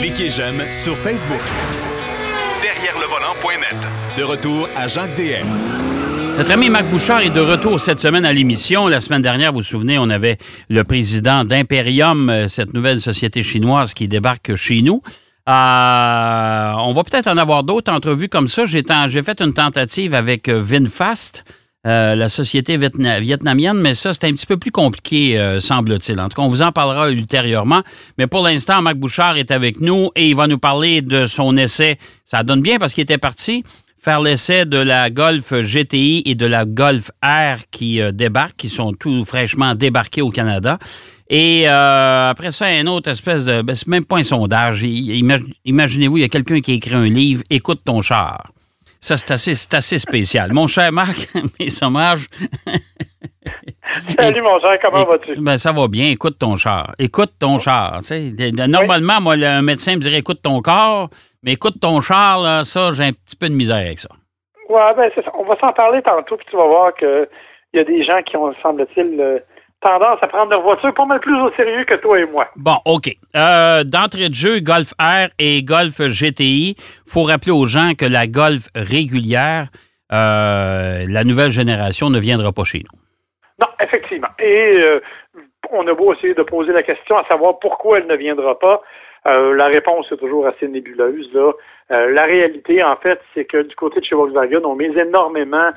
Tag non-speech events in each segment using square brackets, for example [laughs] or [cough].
Cliquez j'aime sur Facebook. Derrière le volant.net. De retour à Jacques DM. Notre ami Marc Bouchard est de retour cette semaine à l'émission. La semaine dernière, vous vous souvenez, on avait le président d'Imperium, euh, cette nouvelle société chinoise qui débarque chez nous. Euh, on va peut-être en avoir d'autres entrevues comme ça. J'ai fait une tentative avec euh, VinFast, euh, la société vietnamienne, mais ça, c'est un petit peu plus compliqué, semble-t-il. En tout cas, on vous en parlera ultérieurement. Mais pour l'instant, Marc Bouchard est avec nous et il va nous parler de son essai. Ça donne bien parce qu'il était parti faire l'essai de la Golf GTI et de la Golf R qui débarquent, qui sont tout fraîchement débarqués au Canada. Et euh, après ça, un autre espèce de. Ben, c'est même pas un sondage. Imaginez-vous, il y a quelqu'un qui a écrit un livre Écoute ton char. Ça, c'est assez, assez spécial. Mon cher Marc, [laughs] mes hommages. [laughs] Salut, mon cher, comment vas-tu? Ben, ça va bien. Écoute ton char. Écoute ton char. Normalement, moi, un médecin me dirait écoute ton corps, mais écoute ton char, là, ça, j'ai un petit peu de misère avec ça. Oui, ben, c'est ça. On va s'en parler tantôt, puis tu vas voir qu'il y a des gens qui ont, semble-t-il, tendance à prendre leur voiture pas mal plus au sérieux que toi et moi. Bon, OK. Euh, d'entrée de jeu, Golf R et Golf GTI, faut rappeler aux gens que la Golf régulière, euh, la nouvelle génération ne viendra pas chez nous. Non, effectivement. Et euh, on a beau essayer de poser la question à savoir pourquoi elle ne viendra pas. la réponse est toujours assez nébuleuse. Là. la réalité, en fait, c'est que du côté de chez Volkswagen, on mise énormément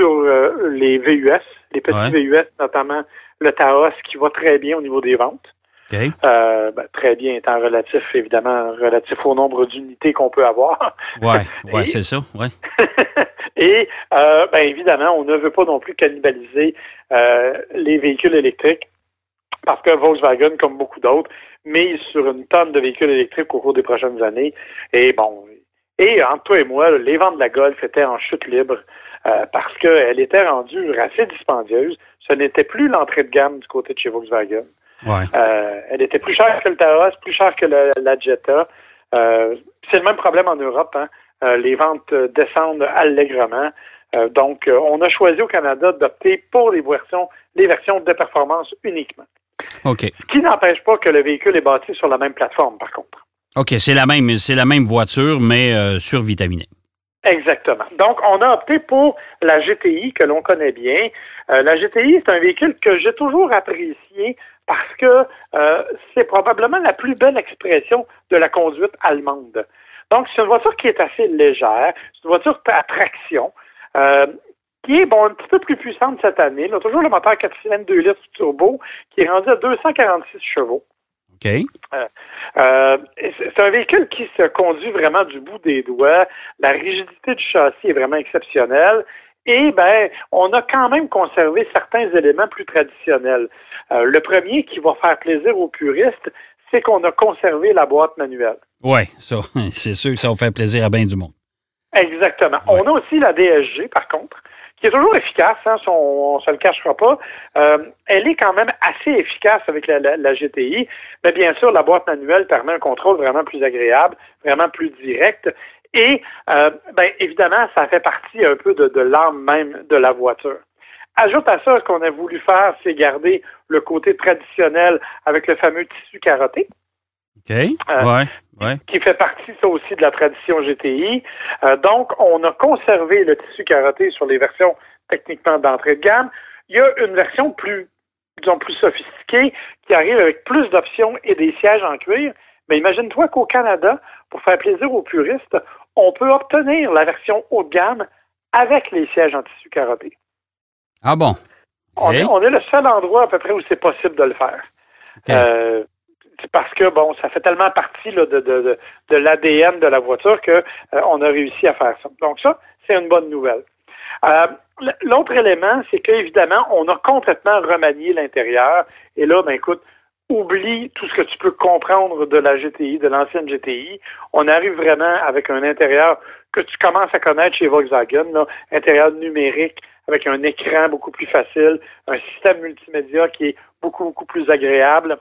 sur les VUS, les petits VUS notamment le Taos qui va très bien au niveau des ventes. Euh, ben, très bien étant relatif, évidemment, relatif au nombre d'unités qu'on peut avoir. Oui, ouais, [laughs] c'est ça. [laughs] Et euh, ben, évidemment, on ne veut pas non plus cannibaliser euh, les véhicules électriques parce que Volkswagen, comme beaucoup d'autres, mise sur une tonne de véhicules électriques au cours des prochaines années. Et bon, et entre toi et moi, les ventes de la Golf étaient en chute libre parce qu'elle était rendue assez dispendieuse ce n'était plus l'entrée de gamme du côté de chez Volkswagen. Euh, elle était plus chère que le Taos, plus chère que la Jetta. Euh, c'est le même problème en Europe. Hein. Euh, les ventes descendent allègrement. donc, on a choisi au Canada d'opter pour les versions, les versions de performance uniquement. OK. Ce qui n'empêche pas que le véhicule est bâti sur la même plateforme, par contre. OK, c'est la même, c'est la même voiture, mais survitaminée. Exactement. Donc, on a opté pour la GTI que l'on connaît bien. Euh, la GTI, c'est un véhicule que j'ai toujours apprécié parce que euh, c'est probablement la plus belle expression de la conduite allemande. Donc, c'est une voiture qui est assez légère, c'est une voiture à traction, euh, qui est bon un petit peu plus puissante cette année. Là, toujours le moteur 4 cylindres 2 litres turbo, qui est rendu à 246 chevaux. Euh, euh, c'est un véhicule qui se conduit vraiment du bout des doigts. La rigidité du châssis est vraiment exceptionnelle. Et ben, on a quand même conservé certains éléments plus traditionnels. Euh, le premier qui va faire plaisir aux puristes, c'est qu'on a conservé la boîte manuelle. Oui, ça, [laughs] c'est sûr que ça va faire plaisir à bien du monde. Exactement. On a aussi la DSG, par contre, qui est toujours efficace, hein, on ne se le cachera pas. Euh, elle est quand même assez efficace avec la, la, GTI, mais bien sûr, la boîte manuelle permet un contrôle vraiment plus agréable, vraiment plus direct. Et euh, ben, évidemment, ça fait partie un peu de, de l'âme même de la voiture. Ajoute à ça, ce qu'on a voulu faire, c'est garder le côté traditionnel avec le fameux tissu carotté. OK. Euh, ouais qui fait partie, ça aussi, de la tradition GTI. Euh, donc, on a conservé le tissu carotté sur les versions techniquement d'entrée de gamme. Il y a une version plus, disons, plus sophistiquée qui arrive avec plus d'options et des sièges en cuir. Mais imagine-toi qu'au Canada, pour faire plaisir aux puristes, on peut obtenir la version haut de gamme avec les sièges en tissu carotté. Ah bon? On, est, le seul endroit à peu près où c'est possible de le faire. Euh, parce que bon, ça fait tellement partie de, de, de, de l'ADN de la voiture que euh, on a réussi à faire ça. Donc ça, c'est une bonne nouvelle. Euh, l'autre élément, c'est qu'évidemment, on a complètement remanié l'intérieur. Et là, ben écoute, oublie tout ce que tu peux comprendre de la GTI, de l'ancienne GTI. On arrive vraiment avec un intérieur que tu commences à connaître chez Volkswagen, là, intérieur numérique avec un écran beaucoup plus facile, un système multimédia qui est beaucoup, beaucoup plus agréable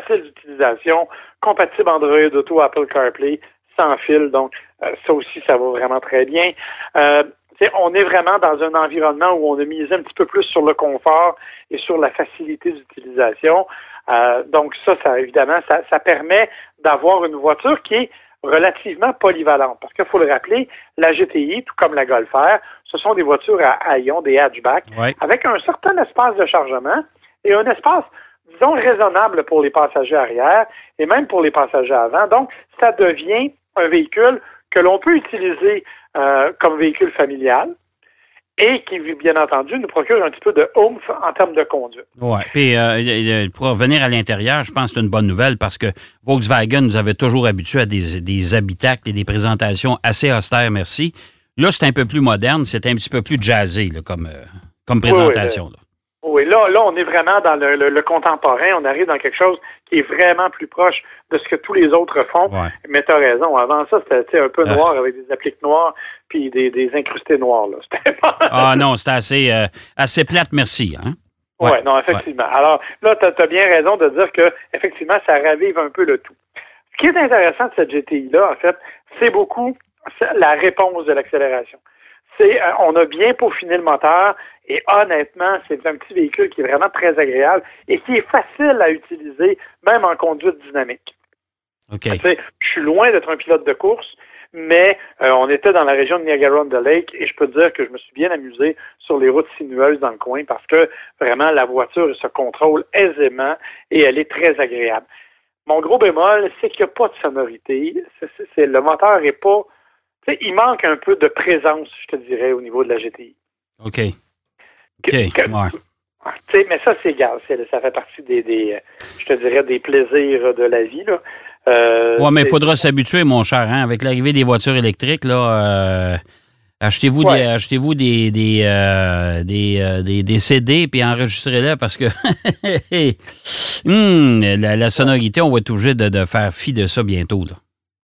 facile d'utilisation, compatible Android Auto, Apple CarPlay, sans fil. Donc, euh, ça aussi, ça va vraiment très bien. Euh, on est vraiment dans un environnement où on a misé un petit peu plus sur le confort et sur la facilité d'utilisation. Euh, donc ça, ça évidemment, ça, ça permet d'avoir une voiture qui est relativement polyvalente. Parce qu'il faut le rappeler, la GTI, tout comme la Golf R, ce sont des voitures à ion, des hatchbacks, Ouais. avec un certain espace de chargement et un espace, disons, raisonnable pour les passagers arrière et même pour les passagers avant. Donc, ça devient un véhicule que l'on peut utiliser euh, comme véhicule familial et qui, bien entendu, nous procure un petit peu de oomph en termes de conduite. Ouais. Puis euh, euh, pour revenir à l'intérieur, je pense que c'est une bonne nouvelle parce que Volkswagen nous avait toujours habitués à des, des habitacles et des présentations assez austères, merci. Là, c'est un peu plus moderne, c'est un petit peu plus jazzé là, comme, euh, comme présentation. Oui, là, là, on est vraiment dans le, le- le contemporain. On arrive dans quelque chose qui est vraiment plus proche de ce que tous les autres font. Ouais. Mais tu as raison. Avant ça, c'était un peu noir avec des appliques noires puis des, des incrustés noirs. Là. [laughs] Pas... Ah non, c'était assez, euh, assez plate, merci. Hein? Oui, Ouais, non, effectivement. Alors là, tu as, bien raison de dire que effectivement, ça ravive un peu le tout. Ce qui est intéressant de cette GTI-là, en fait, c'est beaucoup la réponse de l'accélération. C'est euh, on a bien peaufiné le moteur et honnêtement, c'est un petit véhicule qui est vraiment très agréable et qui est facile à utiliser, même en conduite dynamique. Je suis loin d'être un pilote de course, mais euh, on était dans la région de Niagara-on-the-Lake et je peux te dire que je me suis bien amusé sur les routes sinueuses dans le coin parce que vraiment la voiture se contrôle aisément et elle est très agréable. Mon gros bémol, c'est qu'il n'y a pas de sonorité. Le moteur est pas. Tu sais, il manque un peu de présence, je te dirais, au niveau de la GTI. OK. OK. Que- ouais. Mais ça, c'est égal. Ça fait partie des, des, je te dirais, des plaisirs de la vie. Là. Euh, Ouais, mais il faudra s'habituer, mon cher. Hein? Avec l'arrivée des voitures électriques, là, euh, achetez-vous Ouais. des, achetez-vous des, des, euh, des, euh, des, des CD puis enregistrez-les parce que [laughs] la, la sonorité, on va être obligé de, de faire fi de ça bientôt. Là.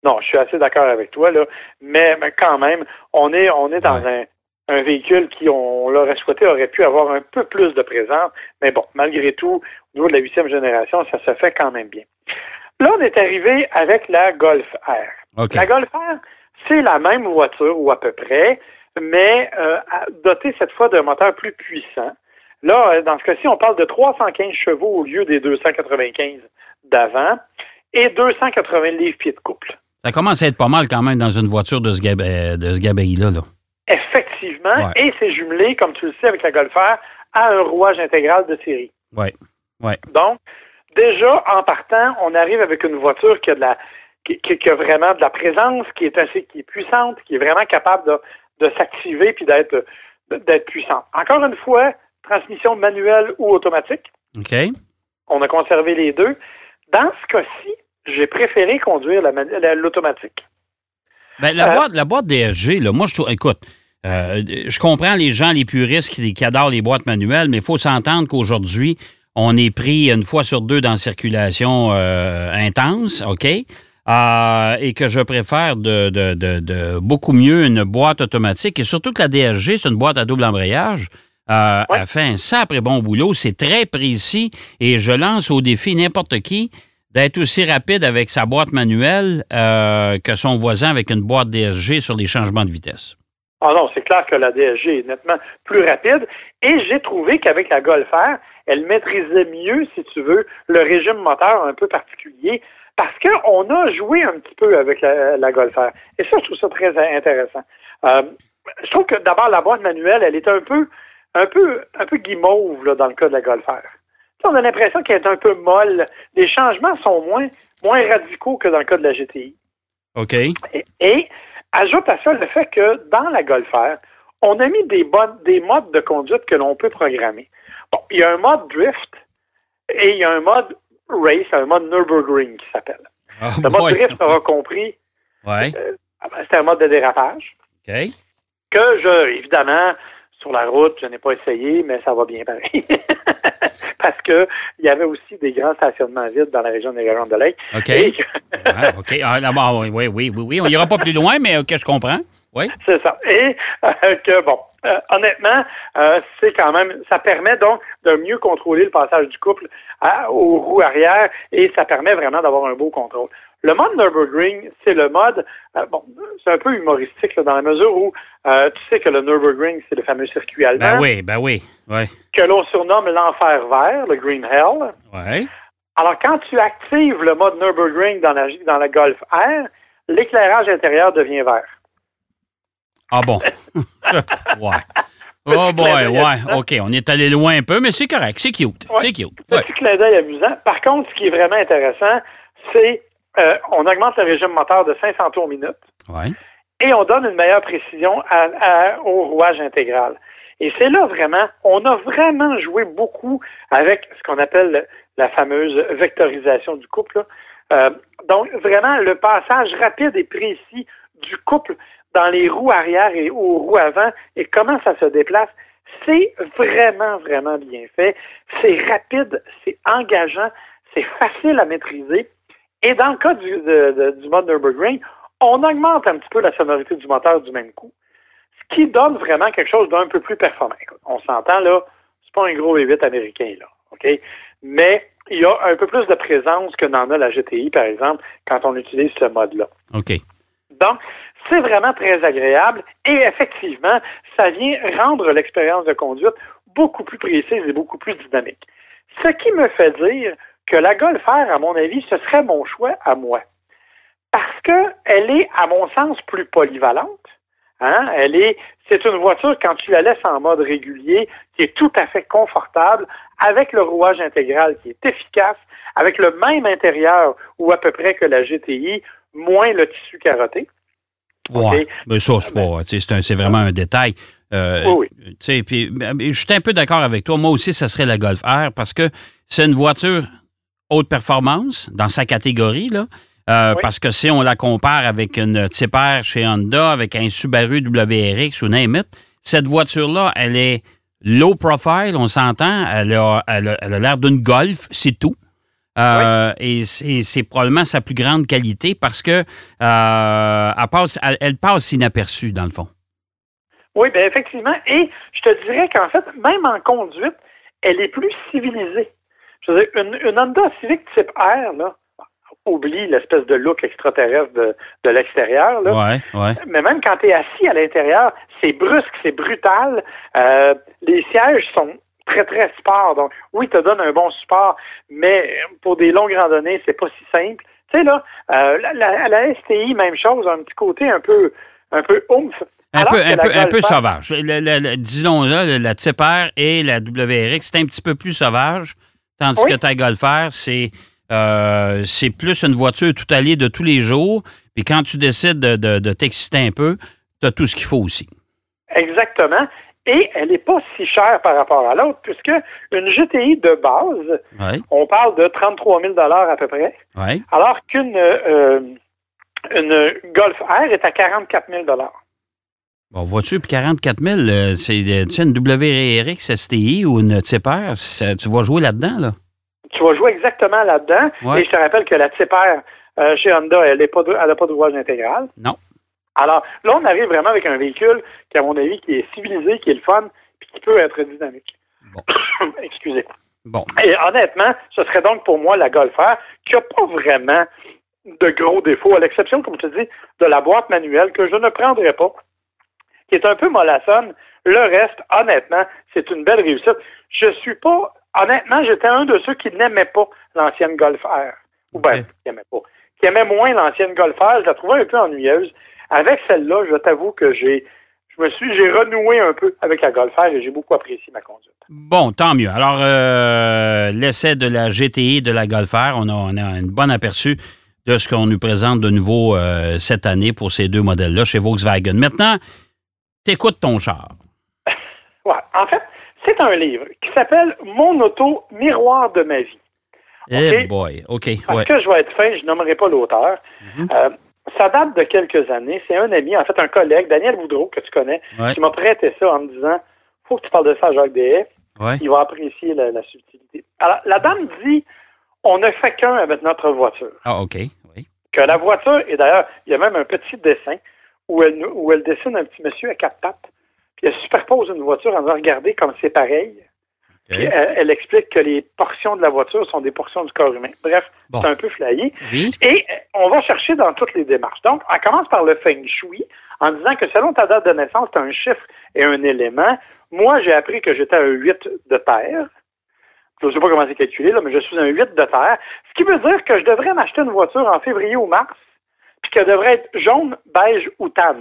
Non, je suis assez d'accord avec toi, là. Mais, mais quand même, on est, on est dans un, un véhicule qui, on l'aurait souhaité, aurait pu avoir un peu plus de présence. Mais bon, malgré tout, au niveau de la huitième génération, ça se fait quand même bien. Là, on est arrivé avec la Golf R. OK. La Golf R, c'est la même voiture, ou à peu près, mais euh, dotée cette fois d'un moteur plus puissant. Là, euh, dans ce cas-ci, on parle de 315 chevaux au lieu des 295 d'avant et 280 livres-pieds de couple. Ça commence à être pas mal quand même dans une voiture de ce, gab- euh, de ce gabarit-là. Là. Effectivement, Ouais. et c'est jumelé, comme tu le sais, avec la Golf R, à un rouage intégral de série. Ouais. Ouais. Donc, déjà, en partant, on arrive avec une voiture qui a de la qui, qui- qui a vraiment de la présence, qui est assez qui est puissante, qui est vraiment capable de, de s'activer puis d'être d'être puissante. Encore une fois, transmission manuelle ou automatique. OK. On a conservé les deux. Dans ce cas-ci, j'ai préféré conduire la manu- la- l'automatique. Ben, la, Euh, boîte, la boîte DSG, là, moi, je trouve. Écoute, euh, je comprends les gens, les puristes qui, qui adorent les boîtes manuelles, mais il faut s'entendre qu'aujourd'hui, on est pris une fois sur deux dans la circulation euh, intense, OK? Euh, et que je préfère de, de- de- de beaucoup mieux une boîte automatique. Et surtout que la DSG, c'est une boîte à double embrayage. Euh, Ouais. Elle fait un sacré bon boulot. C'est très précis. Et je lance au défi n'importe qui d'être aussi rapide avec sa boîte manuelle euh, que son voisin avec une boîte DSG sur les changements de vitesse. Ah non, c'est clair que la DSG est nettement plus rapide. Et j'ai trouvé qu'avec la Golf elle maîtrisait mieux, si tu veux, le régime moteur un peu particulier, parce qu'on a joué un petit peu avec la, la Golf. Et ça, je trouve ça très intéressant. Euh, je trouve que d'abord, la boîte manuelle, elle est un peu, un peu, un peu guimauve dans le cas de la Golf. On a l'impression qu'elle est un peu molle. Les changements sont moins, moins radicaux que dans le cas de la GTI. OK? Et, et ajoute à ça le fait que dans la Golf R, on a mis des, modes de conduite que l'on peut programmer. Bon, il y a un mode drift et il y a un mode race, un mode Nürburgring qui s'appelle. Ah, Le mode boy. drift aura compris, Ouais. ben, c'est un mode de dérapage OK. que je, évidemment, sur la route, je n'ai pas essayé, mais ça va bien pareil. [laughs] Parce que il y avait aussi des grands stationnements vides dans la région de Niagara de Lake. OK. Et- Ouais, OK. Ah, là, bon, oui, oui, oui, oui, oui. On n'ira pas plus loin, mais OK, je comprends? Oui. [laughs] C'est ça. Et euh, que, bon, euh, honnêtement, euh, c'est quand même, ça permet donc de mieux contrôler le passage du couple à- aux roues arrière et ça permet vraiment d'avoir un beau contrôle. Le mode Nürburgring, c'est le mode, euh, bon, c'est un peu humoristique là, dans la mesure où euh, tu sais que le Nürburgring, c'est le fameux circuit allemand Ben oui, ben oui. Ouais. que l'on surnomme l'enfer vert, le Green Hell. Ouais. Alors, quand tu actives le mode Nürburgring dans la, dans la Golf R, l'éclairage intérieur devient vert. Ah bon? [laughs] ouais. Oh boy, ouais. OK, on est allé loin un peu, mais c'est correct. C'est cute. C'est cute. Ouais. Petit clin d'œil amusant. Par contre, ce qui est vraiment intéressant, c'est euh, on augmente le régime moteur de 500 tours minute. Ouais. Et on donne une meilleure précision à, à, au rouage intégral. Et c'est là vraiment, on a vraiment joué beaucoup avec ce qu'on appelle la fameuse vectorisation du couple. Euh, donc, vraiment, le passage rapide et précis du couple dans les roues arrière et aux roues avant et comment ça se déplace, c'est vraiment, vraiment bien fait. C'est rapide, c'est engageant, c'est facile à maîtriser. Et dans le cas du, de, de, du mode Nürburgring, on augmente un petit peu la sonorité du moteur du même coup, ce qui donne vraiment quelque chose d'un peu plus performant. On s'entend là, c'est pas un gros V8 américain là, ok, mais il y a un peu plus de présence que n'en a la GTI par exemple quand on utilise ce mode-là. Ok. Donc, c'est vraiment très agréable et effectivement, ça vient rendre l'expérience de conduite beaucoup plus précise et beaucoup plus dynamique. Ce qui me fait dire que la Golf R, à mon avis, ce serait mon choix à moi. Parce qu'elle est, à mon sens, plus polyvalente. Hein? Elle est, c'est une voiture, quand tu la laisses en mode régulier, qui est tout à fait confortable, avec le rouage intégral qui est efficace, avec le même intérieur ou à peu près que la GTI, moins le tissu carotté. Ouais, okay. mais ça, c'est pas, c'est vraiment un détail. Euh, oui, oui. Puis, je suis un peu d'accord avec toi. Moi aussi, ça serait la Golf R parce que c'est une voiture haute performance dans sa catégorie, là. Euh, oui. Parce que si on la compare avec une Type R chez Honda, avec un Subaru WRX ou name it, cette voiture-là, elle est low profile, on s'entend. Elle a l'air elle a, d'une Golf, c'est tout. Euh, oui. Et c'est probablement sa plus grande qualité parce que euh, elle, passe, elle, elle, passe inaperçue, dans le fond. Oui, bien effectivement. Et je te dirais qu'en fait, même en conduite, elle est plus civilisée. Je veux dire, une, une Honda Civic type R, là, oublie l'espèce de look extraterrestre de, de l'extérieur. Là. Ouais, ouais. Mais même quand tu es assis à l'intérieur, c'est brusque, c'est brutal. Euh, les sièges sont très, très sport. Donc, oui, te donne un bon support, mais pour des longues randonnées, c'est pas si simple. Tu sais, là, euh, la, la, la, STI, même chose, un petit côté un peu, un peu oomph. Un peu, un, peu, un peu sauvage. Disons-le, la Type R et la WRX, c'est un petit peu plus sauvage, tandis oui. que ta Golf R, c'est euh, c'est plus une voiture tout alliée de tous les jours. Puis quand tu décides de, de, de t'exciter un peu, tu as tout ce qu'il faut aussi. Exactement. Et elle n'est pas si chère par rapport à l'autre, puisque une GTI de base, ouais. on parle de 33 000 à peu près, ouais. alors qu'une euh, une Golf R est à 44 000 Bon, voiture, puis 44 000, euh, c'est une WRX STI ou une Type R, tu vas jouer là-dedans, là? Tu vas jouer exactement là-dedans. Ouais. Et je te rappelle que la Type R euh, chez Honda, elle n'a pas, de, rouage intégral. Non. Alors, là, on arrive vraiment avec un véhicule qui, à mon avis, qui est civilisé, qui est le fun, puis qui peut être dynamique. Bon. [coughs] Excusez. Bon. Et honnêtement, ce serait donc pour moi la Golf R, qui n'a pas vraiment de gros défauts, à l'exception, comme je te dis, de la boîte manuelle que je ne prendrais pas, qui est un peu mollassonne. Le reste, honnêtement, c'est une belle réussite. Je suis pas, honnêtement, j'étais un de ceux qui n'aimaient pas l'ancienne Golf R. Ou bien, okay. qui n'aimaient pas. Qui aimait moins l'ancienne Golf R, je la trouvais un peu ennuyeuse. Avec celle-là, je t'avoue que j'ai je me suis j'ai renoué un peu avec la Golf R et j'ai beaucoup apprécié ma conduite. Bon, tant mieux. Alors euh, l'essai de la GTI de la Golf R, on a, on a un bon aperçu de ce qu'on nous présente de nouveau euh, cette année pour ces deux modèles-là chez Volkswagen. Maintenant, t'écoutes ton char. [laughs] ouais, en fait, c'est un livre qui s'appelle Mon auto miroir de ma vie. Eh okay? boy, OK. Parce ouais. que je vais être fin, je nommerai pas l'auteur. Mm -hmm. euh, ça date de quelques années. C'est un ami, en fait, un collègue, Daniel Boudreau, que tu connais, ouais. qui m'a prêté ça en me disant faut que tu parles de ça à Jacques. Ouais. Il va apprécier la, la, subtilité. Alors, la dame dit on ne fait qu'un avec notre voiture. Ah, OK. Oui. Que la voiture, et d'ailleurs, il y a même un petit dessin où elle, où elle dessine un petit monsieur à quatre pattes, puis elle superpose une voiture en disant regardez comme c'est pareil. Okay. Elle, elle, explique que les portions de la voiture sont des portions du corps humain. Bref, bon. c'est un peu. Oui. Et on va chercher dans toutes les démarches. Donc, on commence par le feng shui en disant que selon ta date de naissance, tu as un chiffre et un élément. Moi, j'ai appris que j'étais un 8 de terre. je ne sais pas comment c'est calculé, là, mais je suis un 8 de terre, ce qui veut dire que je devrais m'acheter une voiture en février ou mars, puis qu'elle devrait être jaune, beige ou tan.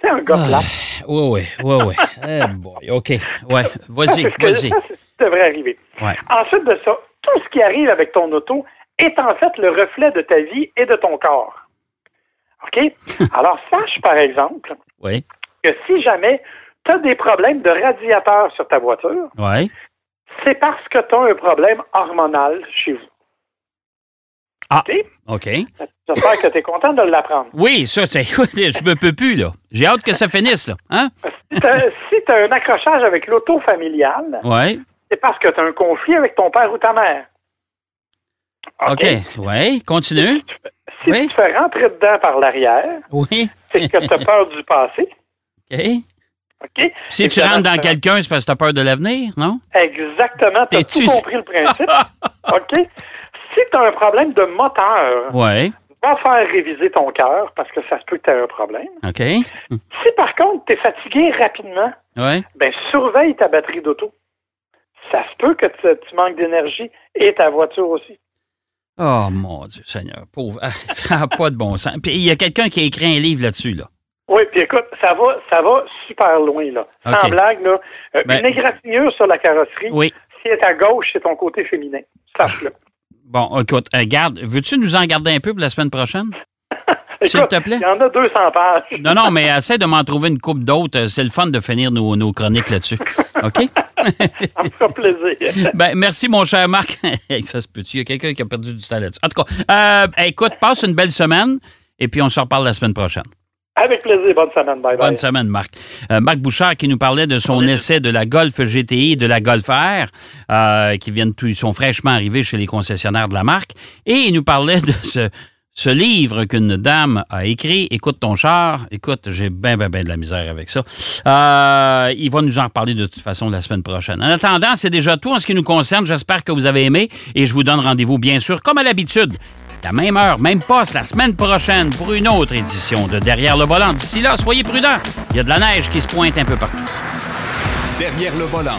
C'est un gars plat. Oui, oui, oui, oui. Eh boy, OK. Ouais, vas-y, vas-y. Ça, ça devrait arriver. Ouais. Ensuite de ça, tout ce qui arrive avec ton auto est en fait le reflet de ta vie et de ton corps. OK? [laughs] Alors, sache, par exemple, Oui, que si jamais tu as des problèmes de radiateur sur ta voiture, c'est parce que tu as un problème hormonal chez vous. Ah. OK? J'espère que tu es content de l'apprendre. Oui, ça, [laughs] je me peux plus, là. J'ai hâte que ça finisse, là. Hein? Si tu as un accrochage avec l'auto familiale, Oui. c'est parce que tu as un conflit avec ton père ou ta mère. OK? Oui, continue. Si Oui. tu te fais rentrer dedans par l'arrière, Oui. c'est que tu as peur du passé. [laughs] OK. OK? Si tu rentres dans quelqu'un, c'est parce que tu as peur de l'avenir, non? Exactement, tu as tout compris le principe. [laughs] OK? Si tu as un problème de moteur, va faire réviser ton cœur parce que ça se peut que tu aies un problème. OK. Si par contre tu es fatigué rapidement, ben surveille ta batterie d'auto. Ça se peut que tu, manques d'énergie et ta voiture aussi. Oh, mon Dieu Seigneur. Pauvre. Ah, [laughs] ça n'a pas de bon sens. Puis il y a quelqu'un qui a écrit un livre là-dessus, là. Oui, puis écoute, ça va, ça va super loin, là. Sans OK. blague, là. Euh, Ben- Une égratignure sur la carrosserie, Oui. si elle est à gauche, c'est ton côté féminin. Sache-le. Bon, écoute, euh, garde, veux-tu nous en garder un peu pour la semaine prochaine? [laughs] S'il te plaît. Il y en a 200 pages. Non, non, mais [laughs] essaie de m'en trouver une coupe d'autres. Euh, C'est le fun de finir nos, nos chroniques là-dessus. OK? [laughs] Ça me fera plaisir. Ben, merci, mon cher Marc. Ça se peut-tu? Il y a quelqu'un qui a perdu du temps là-dessus. En tout cas, euh, écoute, passe une belle semaine et puis on se reparle la semaine prochaine. Avec plaisir. Bonne semaine. Bye bye. Bonne semaine, Marc. Euh, Marc Bouchard qui nous parlait de son essai de la Golf GTI et de la Golf R, euh, qui viennent tout, ils sont fraîchement arrivés chez les concessionnaires de la marque. Et il nous parlait de ce, ce livre qu'une dame a écrit, Écoute ton char. Écoute, j'ai bien, bien, bien de la misère avec ça. Euh, il va nous en reparler de toute façon la semaine prochaine. En attendant, c'est déjà tout en ce qui nous concerne. J'espère que vous avez aimé et je vous donne rendez-vous, bien sûr, comme à l'habitude, la même heure, même poste, la semaine prochaine pour une autre édition de Derrière le volant. D'ici là, soyez prudents. Il y a de la neige qui se pointe un peu partout. Derrière le volant.